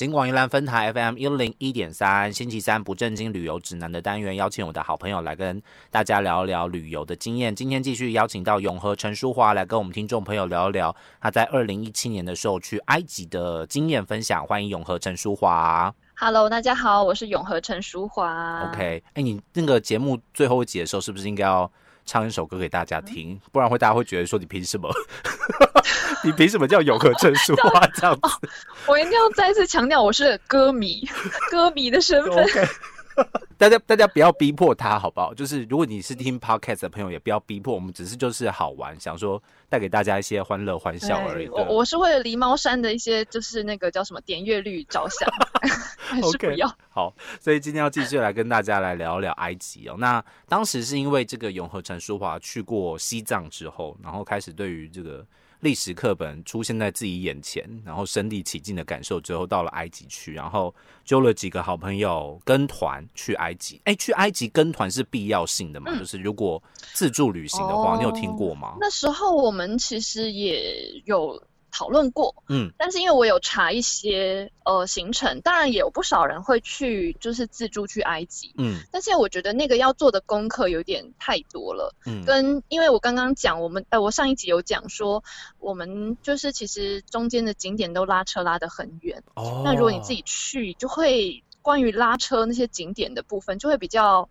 金广宜兰分台 FM 一零一点三，星期三不正经旅游指南的单元，邀请我的好朋友来跟大家聊一聊旅游的经验。今天继续邀请到永和陈淑华来跟我们听众朋友聊一聊他在二零一七年的时候去埃及的经验分享。欢迎永和陈淑华。Hello，大家好，我是永和陈淑华。OK，哎、你那个节目最后一集的时候，是不是应该要唱一首歌给大家听？不然会大家会觉得说你凭什么？你凭什么叫永和证书啊这样子 我一定要再次强调，我是歌迷，歌迷的身份。大家大家不要逼迫他，好不好？就是如果你是听 podcast 的朋友，也不要逼迫我们，只是就是好玩，想说带给大家一些欢乐欢笑而已。我我是为了狸猫山的一些就是那个叫什么点阅率着想，还是不要。好，所以今天要继续来跟大家来聊聊埃及哦。那当时是因为这个永和陈淑华去过西藏之后，然后开始对于这个历史课本出现在自己眼前，然后身临其境的感受之后，到了埃及去，然后揪了几个好朋友跟团去埃及。哎，去埃及跟团是必要性的嘛？就是如果自助旅行的话，哦你有听过吗？那时候我们其实也有讨论过，嗯，但是因为我有查一些呃行程，当然也有不少人会去就是自助去埃及，嗯。但是我觉得那个要做的功课有点太多了。嗯。跟因为我刚刚讲，我们呃，我上一集有讲说，我们就是其实中间的景点都拉车拉得很远。哦。那如果你自己去，就会关于拉车那些景点的部分就会比较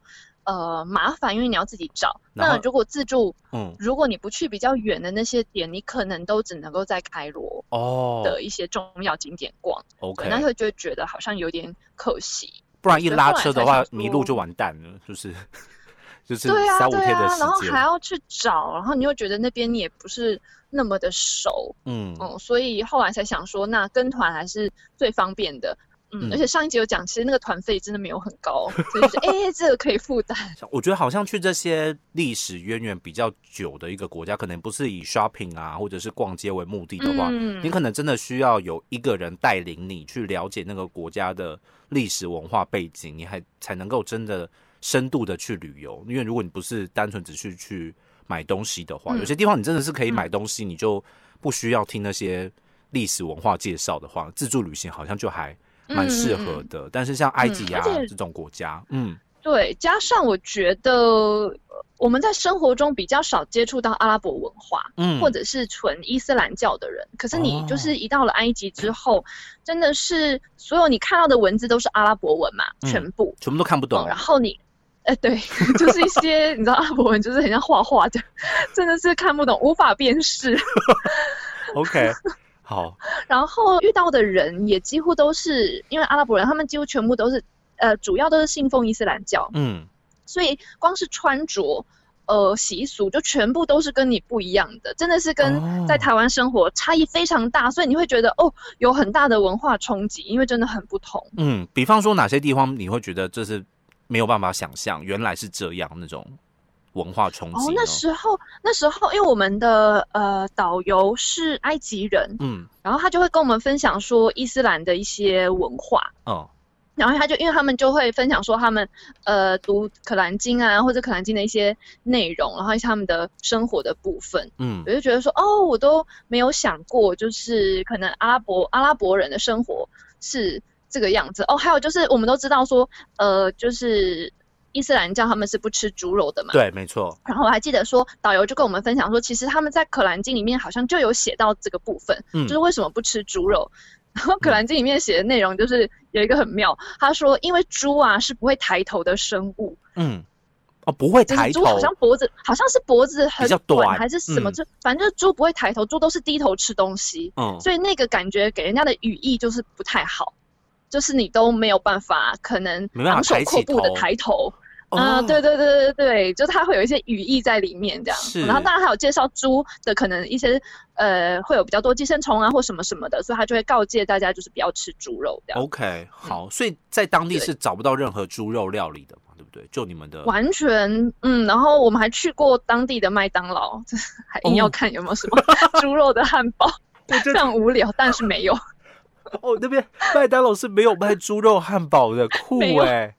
呃麻烦，因为你要自己找。那如果自助，嗯如果你不去比较远的那些点，你可能都只能够在开罗哦的一些重要景点逛，，OK，那会就会觉得好像有点可惜。不然一拉车的话迷路就完蛋了，就是就是对啊，三五对啊，天的时然后。还要去找，然后你又觉得那边你也不是那么的熟，嗯嗯，所以后来才想说，那跟团还是最方便的。嗯，嗯而且上一集有讲，其实那个团费真的没有很高，所以就是 哎、这个可以负担。我觉得好像去这些历史渊源比较久的一个国家，可能不是以 shopping 啊或者是逛街为目的的话，嗯你可能真的需要有一个人带领你去了解那个国家的历史文化背景，你还才能够真的深度的去旅游。因为如果你不是单纯只是去买东西的话，嗯有些地方你真的是可以买东西，你就不需要听那些历史文化介绍的话，自助旅行好像就还蛮适合的。但是像埃及啊、这种国家，嗯对，加上我觉得呃我们在生活中比较少接触到阿拉伯文化，嗯，或者是纯伊斯兰教的人。可是你哦就是一到了埃及之后，真的是所有你看到的文字都是阿拉伯文嘛，嗯全部。全部都看不懂嗯，然后你，哎、对，就是一些你知道阿拉伯文就是很像画画的，真的是看不懂，无法辨识。OK，好，然后遇到的人也几乎都是因为阿拉伯人，他们几乎全部都是呃，主要都是信奉伊斯兰教，嗯所以光是穿着。呃，习俗就全部都是跟你不一样的，真的是哦跟在台湾生活差异非常大，所以你会觉得哦，有很大的文化冲击，因为真的很不同。嗯，比方说哪些地方你会觉得这是没有办法想象，原来是这样那种文化冲击？，哦那时候那时候，因为我们的呃导游是埃及人，嗯。然后他就会跟我们分享说伊斯兰的一些文化，嗯。然后他就因为他们就会分享说他们呃读可兰经啊或者可兰经的一些内容，然后一些他们的生活的部分，嗯。我就觉得说哦，我都没有想过，就是可能阿拉伯阿拉伯人的生活是这个样子。哦。还有就是我们都知道说呃就是伊斯兰教他们是不吃猪肉的嘛，对，没错，然后我还记得说，导游就跟我们分享说，其实他们在《可兰经》里面好像就有写到这个部分，嗯。就是为什么不吃猪肉。然后《可兰经》里面写的内容就是有一个很妙，他说因为猪啊是不会抬头的生物，嗯。哦，不会抬头猪好，像脖子好像是脖子很短还是什么，嗯。就反正就是猪不会抬头，猪都是低头吃东西，嗯。所以那个感觉给人家的语义就是不太好，就是你都没有办法可能昂首阔步的抬头。哦啊，对对对对对，就它会有一些语义在里面这样。是然后当然还有介绍猪的可能一些呃会有比较多寄生虫啊或什么什么的，所以他就会告诫大家就是不要吃猪肉这样。OK，好，所以在当地是找不到任何猪肉料理的嘛，对不对？就你们的完全嗯，然后我们还去过当地的麦当劳，还硬要哦看有没有什么 猪肉的汉堡，非常无聊，但是没有。哦，那边麦当劳是没有卖猪肉汉堡的，酷哎、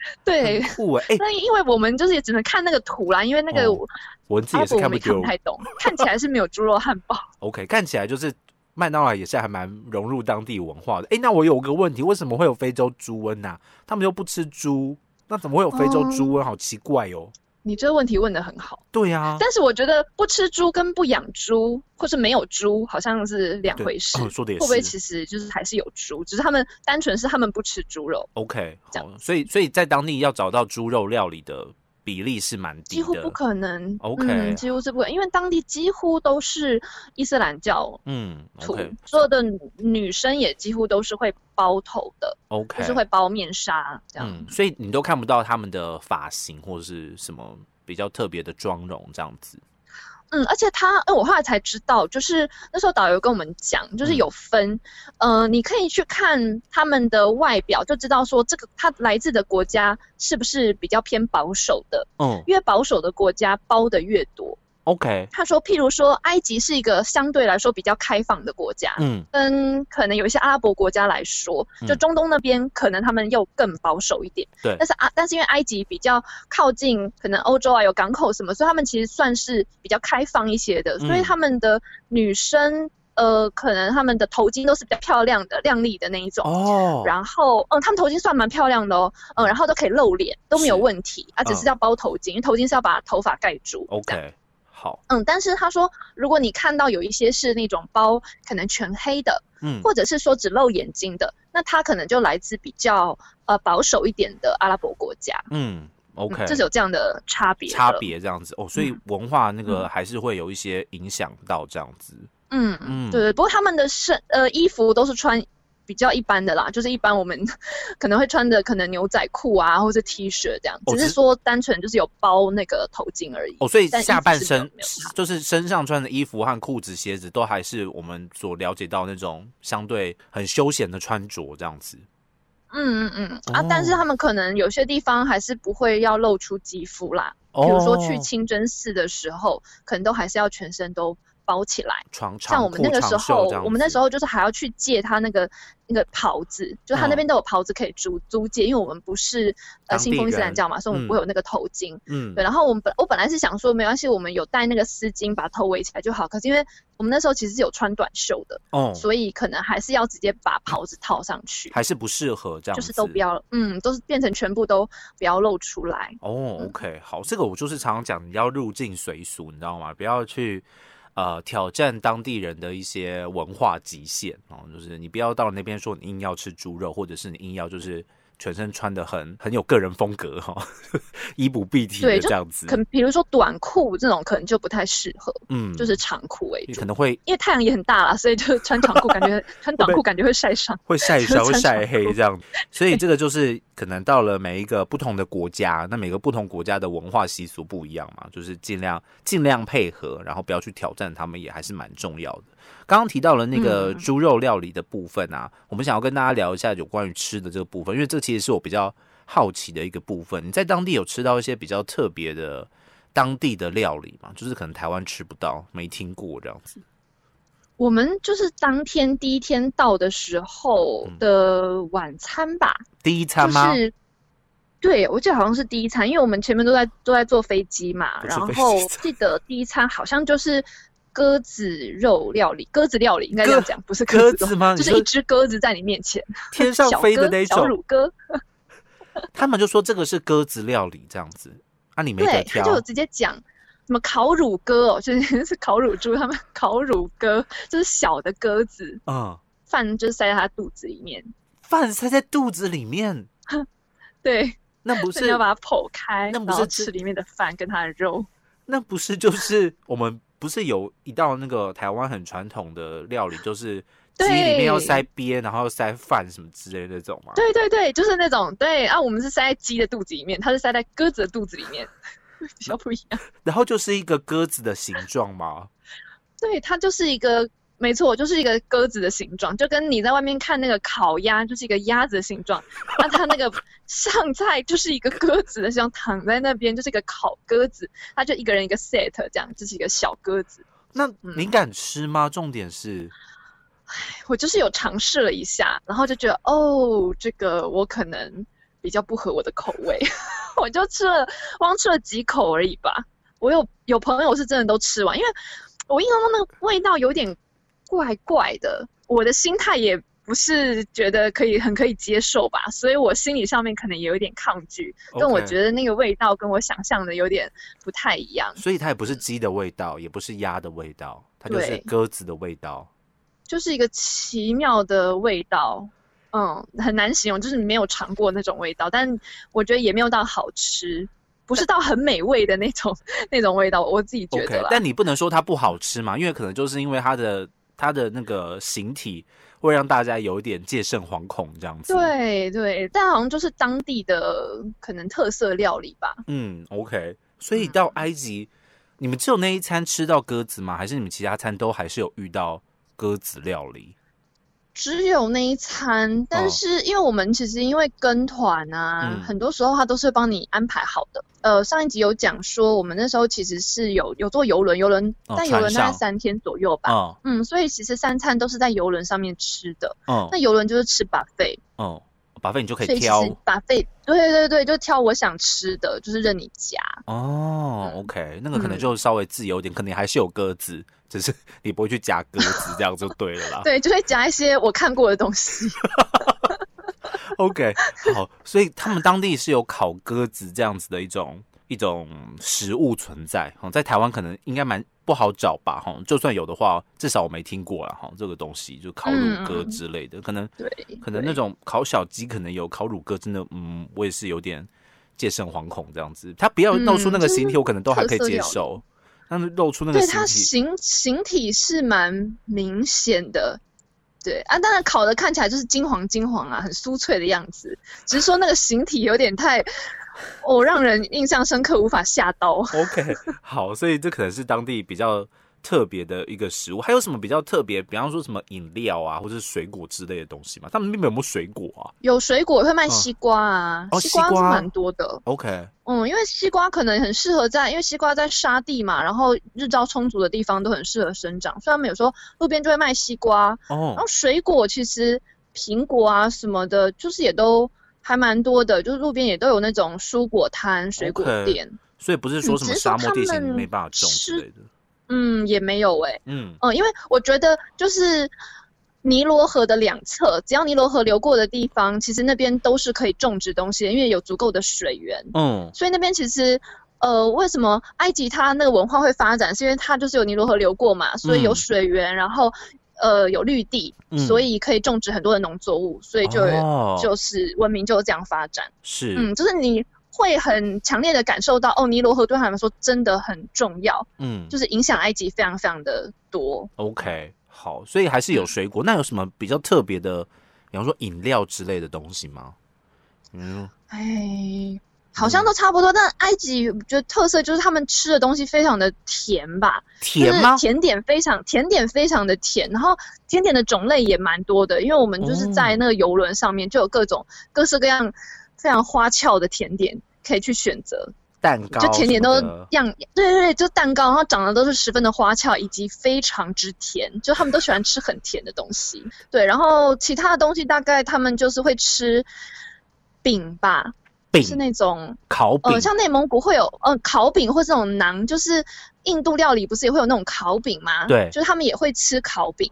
对，酷哎、哎、那因为我们就是也只能看那个图啦，因为那个哦文字也是看看不看不太懂，看起来是没有猪肉汉堡。OK，看起来就是麦当劳也是还蛮融入当地文化的。哎，那我有个问题，为什么会有非洲猪瘟呐？他们又不吃猪，那怎么会有非洲猪瘟？好奇怪哦。你这个问题问的很好。对呀。但是我觉得不吃猪跟不养猪，或是没有猪，好像是两回事。说的也是。会不会其实就是还是有猪，只是他们单纯是他们不吃猪肉。OK，好。所以所以在当地要找到猪肉料理的。比例是蛮低的，几乎不可能。OK，几乎是不可能，因为当地几乎都是伊斯兰教。嗯，OK，所有的女生也几乎都是会包头的，OK，就是会包面纱这样。嗯，所以你都看不到他们的发型或者是什么比较特别的妆容这样子。嗯，而且他，哎，我后来才知道，就是那时候导游跟我们讲，就是有分，呃，你可以去看他们的外表，就知道说这个他来自的国家是不是比较偏保守的。嗯，越保守的国家包的越多。OK，他说，譬如说，埃及是一个相对来说比较开放的国家，嗯，跟可能有一些阿拉伯国家来说，就中东那边可能他们又更保守一点，对。但是啊，但是因为埃及比较靠近可能欧洲啊，有港口什么，所以他们其实算是比较开放一些的，所以他们的女生，呃，可能他们的头巾都是比较漂亮的、亮丽的那一种。哦。然后，嗯，他们头巾算蛮漂亮的哦，嗯，然后都可以露脸，都没有问题啊，只是要包头巾，因为头巾是要把头发盖住，OK。好，嗯，但是他说，如果你看到有一些是那种包可能全黑的，嗯，或者是说只露眼睛的，那他可能就来自比较呃保守一点的阿拉伯国家，嗯，OK，这是有这样的差别，差别这样子哦，所以文化那个还是会有一些影响到这样子，嗯嗯，对对，不过他们的身呃衣服都是穿。比较一般的啦，就是一般我们可能会穿的可能牛仔裤啊，或者 T 恤这样，只是说单纯就是有包那个头巾而已。哦，所以下半身就是身上穿的衣服和裤子、鞋子都还是我们所了解到那种相对很休闲的穿着这样子。嗯嗯嗯啊，但是他们可能有些地方还是不会要露出肌肤啦，比如说去清真寺的时候，可能都还是要全身都。包起来，像我们那个时候，我们那时候就是还要去借他那个那个袍子，就他那边都有袍子可以租租借，因为我们不是呃信奉伊斯兰教嘛，所以我们不会有那个头巾。嗯，对。然后我们本我本来是想说没关系，我们有带那个丝巾把头围起来就好。可是因为我们那时候其实是有穿短袖的，哦，所以可能还是要直接把袍子套上去，还是不适合这样，就是都不要，嗯，都是变成全部都不要露出来。哦，OK，好，这个我就是常常讲，你要入境随俗，你知道吗？不要去。呃，挑战当地人的一些文化极限哦，就是你不要到那边说你硬要吃猪肉，或者是你硬要就是。全身穿的很很有个人风格哈，衣不蔽体的这样子。可能比如说短裤这种，可能就不太适合。嗯，就是长裤为主。可能会因为太阳也很大了，所以就穿长裤，感觉 穿短裤感觉会晒伤，会晒伤、会晒黑这样。所以这个就是可能到了每一个不同的国家，那每个不同国家的文化习俗不一样嘛，就是尽量尽量配合，然后不要去挑战他们，也还是蛮重要的。刚刚提到了那个猪肉料理的部分啊，我们想要跟大家聊一下有关于吃的这个部分，因为这其实是我比较好奇的一个部分。你在当地有吃到一些比较特别的当地的料理吗？就是可能台湾吃不到、没听过这样子。我们就是当天第一天到的时候的晚餐吧，第一餐吗？是，对我记得好像是第一餐，因为我们前面都在都在坐飞机嘛，然后 记得第一餐好像就是。鸽子肉料理，鸽子料理应该这样讲，不是鸽子吗？就是一只鸽子在你面前，天上飞的那种小乳鸽。他们就说这个是鸽子料理这样子啊，你没得挑，就直接讲什么烤乳鸽哦，就是是烤乳猪，他们烤乳鸽就是小的鸽子，嗯，饭就是塞在他肚子里面，饭塞在肚子里面，对，那不是要把它剖开，那不是吃里面的饭跟它的肉，那不是就是我们。不是有一道那个台湾很传统的料理，就是 鸡里面要塞鳖，然后塞饭什么之类的那种吗？对对对，就是那种。对啊，我们是塞在鸡的肚子里面，它是塞在鸽子的肚子里面，比较不一样。然后就是一个鸽子的形状吗？对，它就是一个。没错，就是一个鸽子的形状，就跟你在外面看那个烤鸭，就是一个鸭子的形状。那它那个上菜就是一个鸽子的像，躺在那边就是一个烤鸽子，它就一个人一个 set 这样，就是一个小鸽子。那你敢吃吗？重点是，我就是有尝试了一下，然后就觉得哦，这个我可能比较不合我的口味，我就吃了，光吃了几口而已吧。我有有朋友是真的都吃完，因为我印象中那个味道有点。怪怪的，我的心态也不是觉得可以很可以接受吧，所以我心理上面可能也有一点抗拒，但我觉得那个味道跟我想象的有点不太一样，所以它也不是鸡的味道，也不是鸭的味道，它就是鸽子的味道。就是一个奇妙的味道。嗯，很难形容，就是你没有尝过那种味道，但我觉得也没有到好吃，不是到很美味的那种 那种味道，我自己觉得啦。但你不能说它不好吃嘛，因为可能就是因为它的它的那个形体会让大家有一点戒慎惶恐这样子。，对对，但好像就是当地的可能特色料理吧。嗯，OK。所以到埃及，你们只有那一餐吃到鸽子吗？还是你们其他餐都还是有遇到鸽子料理？只有那一餐，哦。但是因为我们其实因为跟团啊，嗯。很多时候他都是帮你安排好的。呃，上一集有讲说，我们那时候其实是有有坐游轮，游轮哦但游轮大概三天左右吧。哦。嗯，所以其实三餐都是在游轮上面吃的。哦。那游轮就是吃 buffet，哦，把费你就可以挑 buffet，对对对，就挑我想吃的，就是任你夹。哦。OK，那个可能嗯就稍微自由一点，可能还是有鸽子，只是 你不会去夹鸽子，这样就对了啦。对，就会夹一些我看过的东西。OK，好，所以他们当地是有烤鸽子这样子的一种一种食物存在，哈，在台湾可能应该蛮不好找吧，哈，就算有的话，至少我没听过了，哈，这个东西就烤乳鸽嗯之类的，可能对，可能那种烤小鸡可能有，烤乳鸽真的，嗯，我也是有点戒慎惶恐这样子，它不要露出那个形体，我可能都还可以接受，但是露出那个对它形体，形形体是蛮明显的，对啊，当然烤的看起来就是金黄金黄啊，很酥脆的样子，只是说那个形体有点太，哦，让人印象深刻，无法下刀。OK，好，所以这可能是当地比较特别的一个食物。还有什么比较特别？比方说什么饮料啊，或者是水果之类的东西吗？他们那边有没有水果啊有水果会卖嗯西瓜啊，哦西瓜是蛮多的。？OK，嗯，因为西瓜可能很适合在，因为西瓜在沙地嘛，然后日照充足的地方都很适合生长，所以他们有时候路边就会卖西瓜。哦然哦后水果其实苹果啊什么的，就是也都还蛮多的，就是路边也都有那种蔬果摊、水果店。所以不是说什么沙漠地形没办法种之吃类的。嗯，也没有诶、嗯嗯，因为我觉得就是尼罗河的两侧，只要尼罗河流过的地方，其实那边都是可以种植东西的，因为有足够的水源。嗯所以那边其实，呃，为什么埃及它那个文化会发展，是因为它就是有尼罗河流过嘛，所以有嗯水源，然后呃有绿地，嗯所以可以种植很多的农作物，所以就、哦就是文明就这样发展。是嗯，就是你会很强烈的感受到，哦，尼罗河对他们来说真的很重要，嗯就是影响埃及非常非常的多。OK 好，所以还是有水果。那有什么比较特别的，比方说饮料之类的东西吗？嗯哎，好像都差不多，但埃及我觉得特色就是他们吃的东西非常的甜吧，甜吗就是？甜点非常甜点非常的甜，然后甜点的种类也蛮多的，因为我们就是在哦那个游轮上面就有各种各式各样非常花俏的甜点可以去选择，蛋糕就甜点都样，对对对，就蛋糕，然后长得都是十分的花俏，以及非常之甜，就他们都喜欢吃很甜的东西。对，然后其他的东西大概他们就是会吃饼吧，饼是那种烤饼呃，像内蒙古会有呃烤饼或这种馕，就是印度料理不是也会有那种烤饼吗？对就是他们也会吃烤饼。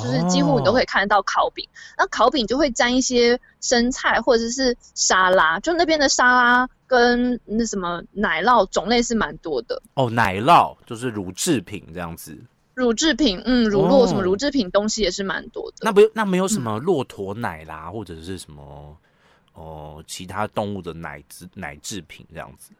就是几乎你都可以看得到烤饼，那烤饼就会沾一些生菜或者是沙拉，就那边的沙拉跟那什么奶酪种类是蛮多的，哦，奶酪就是乳制品这样子。乳制品，嗯，乳酪什么哦乳制品东西也是蛮多的。那不有那没有什嗯么骆驼奶啦，或者是什么哦其他动物的奶制奶制品这样子，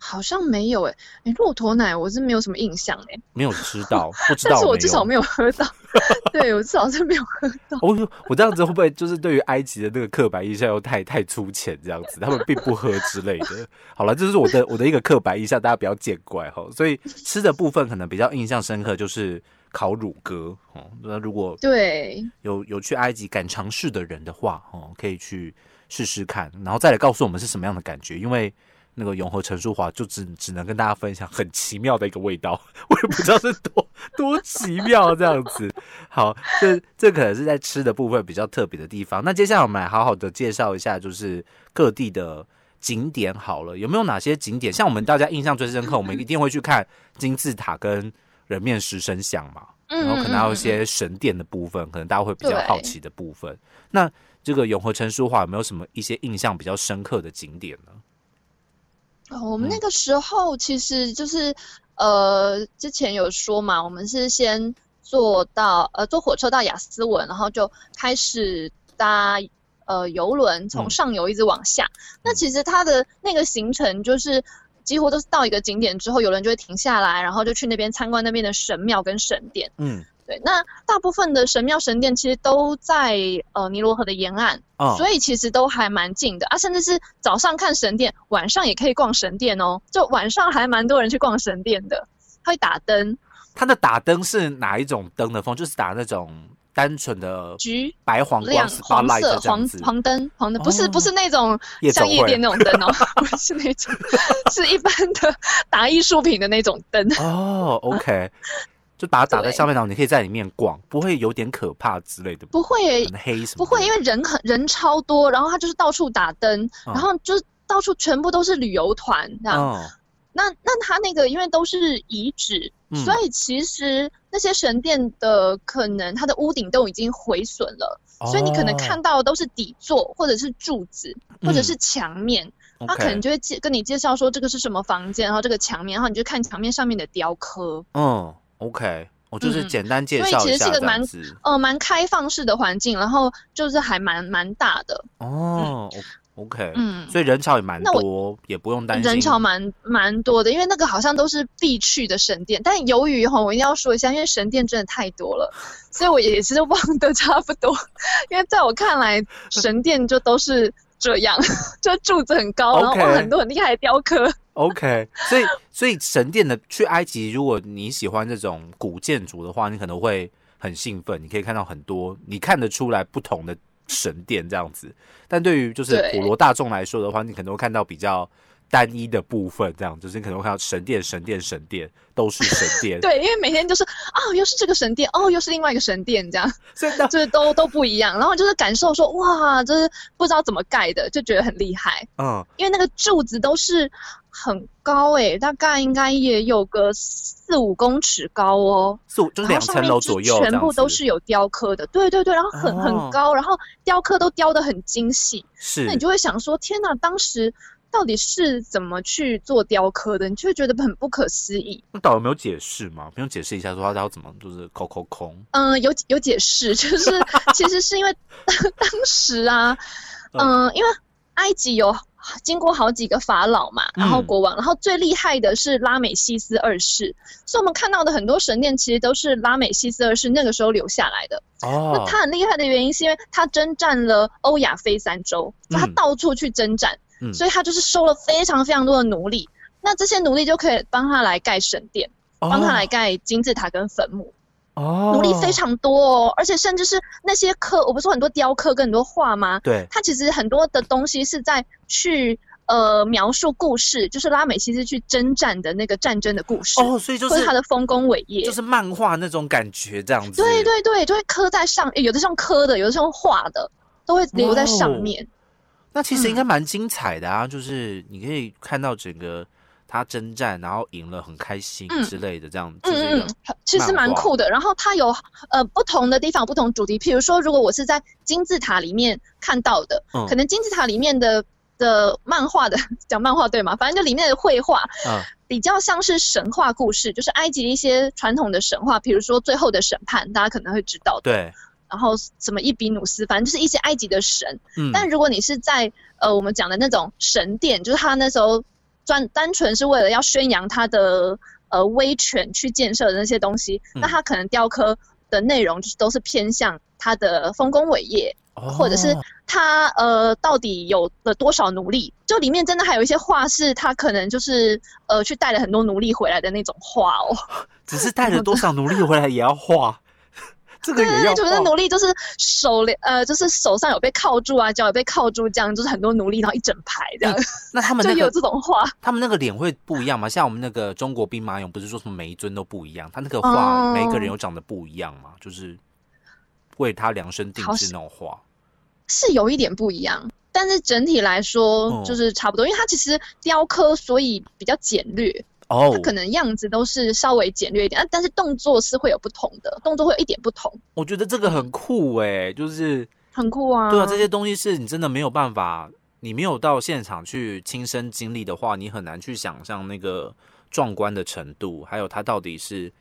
好像没有诶、诶骆驼奶我是没有什么印象诶、没有吃到，不 知道但是。我至少没有喝到，对我至少是没有喝到。我我这样子会不会就是对于埃及的那个刻板印象又太太粗浅这样子？他们并不喝之类的。好了，这是我的我的一个刻板印象，大家不要见怪哈。所以吃的部分可能比较印象深刻就是烤乳鸽哦。那如果对，有有去埃及敢尝试的人的话哦，可以去试试看，然后再来告诉我们是什么样的感觉，因为。那个永和陈淑华就只只能跟大家分享很奇妙的一个味道，我也不知道是多多奇妙这样子。好，这这可能是在吃的部分比较特别的地方。那接下来我们来好好的介绍一下，就是各地的景点好了，有没有哪些景点？像我们大家印象最深刻，我们一定会去看金字塔跟人面狮身像嘛。嗯然后可能还有一嗯些神殿的部分，可能大家会比较好奇的部分。那这个永和陈淑华有没有什么一些印象比较深刻的景点呢？哦我们嗯那个时候其实就是呃，之前有说嘛，我们是先坐到呃坐火车到雅斯文，然后就开始搭呃游轮嗯从上游一直往下。那其实它的那个行程就是几乎都是到一个景点之后，游轮就会停下来，然后就去那边参观那边的神庙跟神殿。嗯，对，那大部分的神庙神殿其实都在呃尼罗河的沿岸，哦，所以其实都还蛮近的啊，甚至是早上看神殿，晚上也可以逛神殿哦。就晚上还蛮多人去逛神殿的，它会打灯，它的打灯是哪一种灯的风？就是打那种单纯的橘、白黄亮、黄色、黄黄灯、黄灯，不是、哦不是那种像夜店那种灯哦，不是那种，是一般的打艺术品的那种灯。哦，OK，就把它打在对上面，然后你可以在里面逛，不会有点可怕之类的，不会很黑什么？不会，因为人很人超多，然后他就是到处打灯，嗯然后就是到处全部都是旅游团这样。哦，那那他那个因为都是遗址，嗯所以其实那些神殿的可能它的屋顶都已经毁损了，所以你可能看到的都是底座或者是柱子或者是墙面，哦他可能就会介跟你介绍说这个是什么房间，然后这个墙面，然后你就看墙面上面的雕刻。嗯，OK，我就是嗯简单介所以其绍一下这实是个蛮。呃，蛮开放式的环境，然后就是还蛮蛮大的，哦，OK，嗯，所以人潮也蛮多，也不用担心人潮蛮蛮多的，因为那个好像都是必去的神殿。但由于哈，我一定要说一下，因为神殿真的太多了，所以我也是忘得差不多。因为在我看来，神殿就都是这样，就柱子很高，然后很多很厉害的雕刻。OK，所以所以神殿的去埃及，如果你喜欢这种古建筑的话，你可能会很兴奋，你可以看到很多你看得出来不同的神殿这样子。但对于就是普罗大众来说的话，你可能会看到比较单一的部分，这样就是你可能会看到神殿、神殿、神殿都是神殿。对，因为每天就是哦，又是这个神殿，哦，又是另外一个神殿，这样所以那就是都都不一样。然后就是感受说，哇，就是不知道怎么盖的，就觉得很厉害。嗯因为那个柱子都是很高诶、大概应该也有个四五公尺高哦。是就是两层楼左右，全部都是有雕刻的，对对对，然后很、哦很高，然后雕刻都雕的很精细，是那你就会想说，天哪，当时到底是怎么去做雕刻的？你就会觉得很不可思议。那导游没有解释吗？不用解释一下，说他要怎么就是抠抠空。嗯、有有解释，就是 其实是因为 当时啊，嗯、因为埃及有经过好几个法老嘛，然后嗯国王，然后最厉害的是拉美西斯二世，所以我们看到的很多神殿其实都是拉美西斯二世那个时候留下来的。哦那，他很厉害的原因是因为他征战了欧亚非三洲，就他嗯到处去征战，嗯所以他就是收了非常非常多的奴隶。那这些奴隶就可以帮他来盖神殿，帮他来盖金字塔跟坟墓。哦，奴隶非常多哦，而且甚至是那些刻，我不是说很多雕刻跟很多画吗？对它其实很多的东西是在去呃描述故事，就是拉美西斯去征战的那个战争的故事，哦，所以就是是他的丰功伟业。就是漫画那种感觉这样子。对对对，就会刻在上，有的是用刻的，有的是用画的，都会留在上面。那其实应嗯该蛮精彩的啊，就是你可以看到整个他征战，然后赢了很开心嗯之类的，这样子嗯嗯，其实蛮酷的。然后它有呃不同的地方不同主题，譬如说，如果我是在金字塔里面看到的，嗯可能金字塔里面的的漫画的讲漫画对吗？反正就里面的绘画嗯比较像是神话故事，就是埃及一些传统的神话，比如说最后的审判，大家可能会知道的。对，然后什么伊比努斯，反正就是一些埃及的神。嗯，但如果你是在呃我们讲的那种神殿，就是他那时候专单纯是为了要宣扬他的呃威权去建设的那些东西，嗯那他可能雕刻的内容就是都是偏向他的丰功伟业，或者是哦他呃到底有了多少奴隶。就里面真的还有一些画是他可能就是呃去带了很多奴隶回来的那种画哦。只是带了多少奴隶回来也要画，这个对对对，就是。奴隶，就是手连呃，就是手上有被铐住啊，脚有被铐住，这样就是很多奴隶，然后一整排这样，那他们 就有那个这种画。他们那个脸会不一样吗？像我们那个中国兵马俑，不是说什么每一尊都不一样，他那个画哦每一个人有长得不一样吗？就是为他量身定制那种画。是有一点不一样，但是整体来说哦就是差不多，因为它其实雕刻，所以比较简略。哦它，可能样子都是稍微简略一点，啊但是动作是会有不同的，动作会有一点不同，我觉得这个很酷哎，就是很酷啊。对啊，这些东西是你真的没有办法，你没有到现场去亲身经历的话，你很难去想象那个壮观的程度，还有它到底是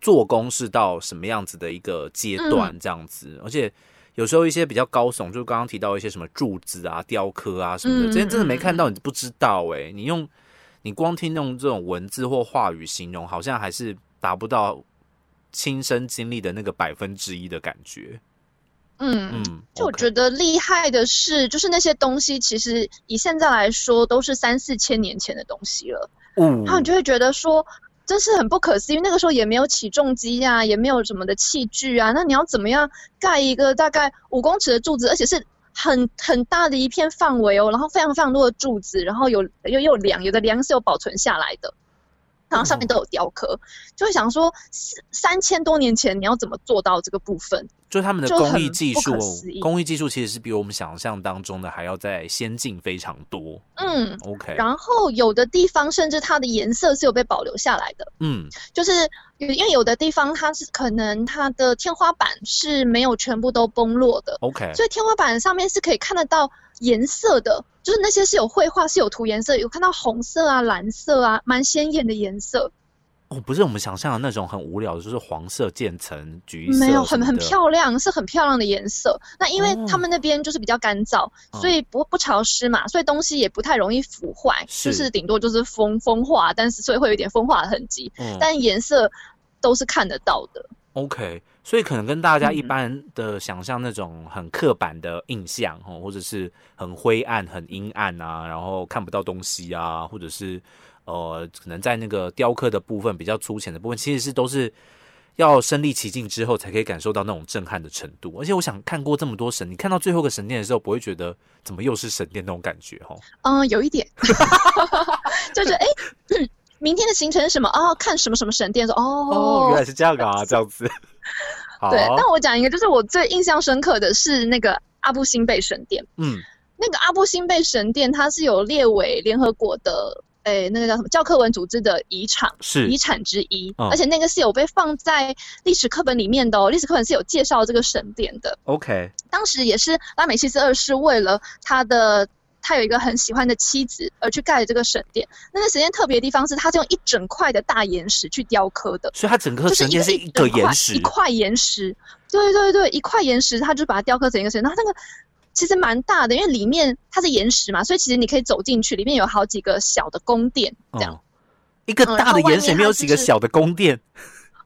做工是到什么样子的一个阶段这样子，而且。有时候一些比较高耸，就刚刚提到一些什么柱子啊、雕刻啊什么的，嗯这些真的没看到，你不知道哎、你用你光听用这种文字或话语形容，好像还是达不到亲身经历的那个百分之一的感觉。嗯。嗯，就我觉得厉害的是，就是那些东西，其实以现在来说，都是三四千年前的东西了。嗯然后你就会觉得说，真是很不可思议。那个时候也没有起重机啊，也没有什么的器具啊，那你要怎么样盖一个大概五公尺的柱子，而且是很很大的一片范围哦，然后非常非常多的柱子，然后有又又有梁，有的梁是有保存下来的。然后上面都有雕刻，就会想说，三三千多年前你要怎么做到这个部分？就他们的工艺技术工艺技术其实是比我们想象当中的还要再先进非常多。嗯，OK，然后有的地方甚至它的颜色是有被保留下来的。嗯，就是因为有的地方它是可能它的天花板是没有全部都崩落的，OK，所以天花板上面是可以看得到颜色的，就是那些是有绘画是有涂颜色，有看到红色啊、蓝色啊，蛮鲜艳的颜色，哦，不是我们想象的那种很无聊的，就是黄色渐层、橘色，没有很很。漂亮，是很漂亮的颜色。那因为哦他们那边就是比较干燥，嗯所以不不潮湿嘛，所以东西也不太容易腐坏，是就是顶多就是风风化，但是所以会有点风化的痕迹，嗯但颜色都是看得到的。OK，所以可能跟大家一嗯般的想象那种很刻板的印象哦，或者是很灰暗、很阴暗啊，然后看不到东西啊，或者是呃，可能在那个雕刻的部分比较粗浅的部分，其实是都是要身临其境之后才可以感受到那种震撼的程度。而且我想看过这么多神，你看到最后一个神殿的时候，不会觉得怎么又是神殿那种感觉哦。嗯，有一点，就是哎、嗯明天的行程是什么？哦，看什么什么神殿，说哦，哦，原来是这样啊，这样子。对。但我讲一个，就是我最印象深刻的是那个阿布辛贝神殿。嗯，那个阿布辛贝神殿，它是有列为联合国的，诶，那个叫什么教科文组织的遗产。是遗产之一，嗯而且那个是有被放在历史课本里面的哦。历史课本是有介绍这个神殿的。OK，当时也是拉美西斯二世为了他的他有一个很喜欢的妻子而去盖的这个神殿。那个神殿特别的地方是，它是用一整块的大岩石去雕刻的，所以它整个就是神殿是一一个岩石一块岩石。对对对，一块岩石，它就把它雕刻成一个神殿。然后那个其实蛮大的，因为里面它是岩石嘛，所以其实你可以走进去，里面有好几个小的宫殿，这样。嗯一个嗯大的岩石然后外面里面有几个小的宫殿。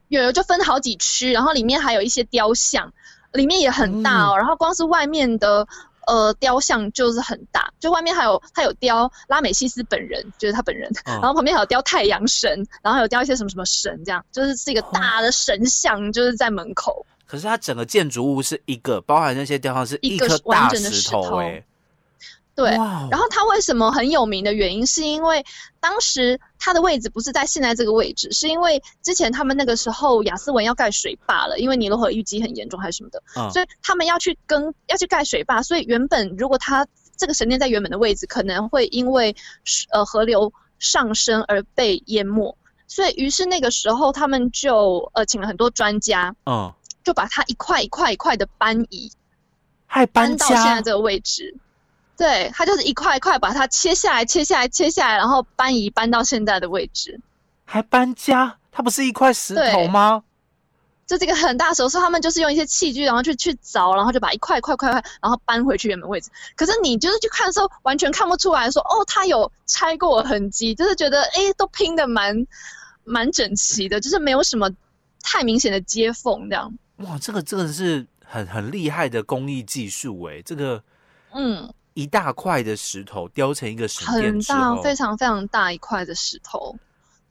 有有就分好几区，然后里面还有一些雕像，里面也很大哦。然后光是外面的呃雕像就是很大，就外面还有它有雕拉美西斯本人，就是他本人，嗯然后旁边还有雕太阳神，然后还有雕一些什么什么神，这样就是是一个大的神像，就是在门口。可是它整个建筑物是一个，包含那些雕像是一个颗大完整的石头、头哎，对，然后它为什么很有名的原因，是因为当时它的位置不是在现在这个位置，是因为之前他们那个时候雅斯文要盖水坝了，因为尼罗河淤积很严重还是什么的，嗯所以他们要去跟要去盖水坝，所以原本如果它这个神殿在原本的位置，可能会因为呃河流上升而被淹没。所以，于是那个时候，他们就呃请了很多专家，嗯，就把它一块一块一块的搬移，还搬搬到现在，这个位置。对，它就是一块一块把它切下来、切下来、切下来，然后搬移搬到现在的位置。还搬家，它不是一块石头对吗？就这个很大手术，他们就是用一些器具，然后去去凿，然后就把一块一块块块，然后搬回去原本位置。可是你就是去看的时候，完全看不出来说，哦，它有拆过的痕迹，就是觉得诶都拼的蛮蛮整齐的，就是没有什么太明显的接缝这样。哇，这个真的是很很厉害的工艺技术哎，这个嗯，一大块的石头雕成一个神殿之很大，非常非常大一块的石头。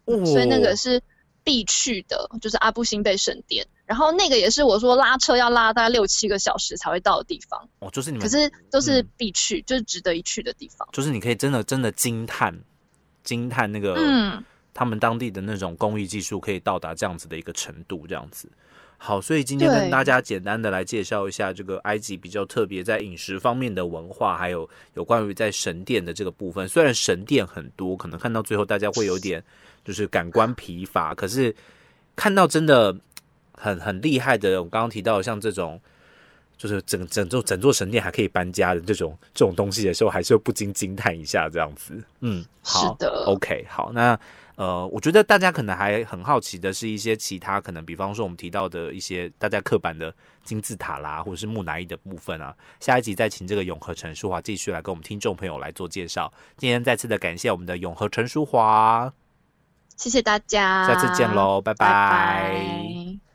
哦所以那个是必去的，就是阿布辛贝神殿。然后那个也是我说拉车要拉大概六七个小时才会到的地方，哦，就是你们，可是都是嗯必去，就是值得一去的地方。就是你可以真的真的惊叹惊叹那个嗯，他们当地的那种工艺技术可以到达这样子的一个程度，这样子。好，所以今天跟大家简单的来介绍一下这个埃及比较特别在饮食方面的文化，还有有关于在神殿的这个部分。虽然神殿很多，可能看到最后大家会有点就是感官疲乏，可是看到真的很 很厉害的，我刚刚提到像这种。就是整整座整座神殿还可以搬家的这种这种东西的时候，还是会不禁惊叹一下这样子。嗯，好是的，OK，好，那呃，我觉得大家可能还很好奇的是一些其他可能，比方说我们提到的一些大家刻板的金字塔啦，或者是木乃伊的部分啊。下一集再请这个永和陈淑华继续来跟我们听众朋友来做介绍。今天再次的感谢我们的永和陈淑华，谢谢大家，下次见喽，拜拜拜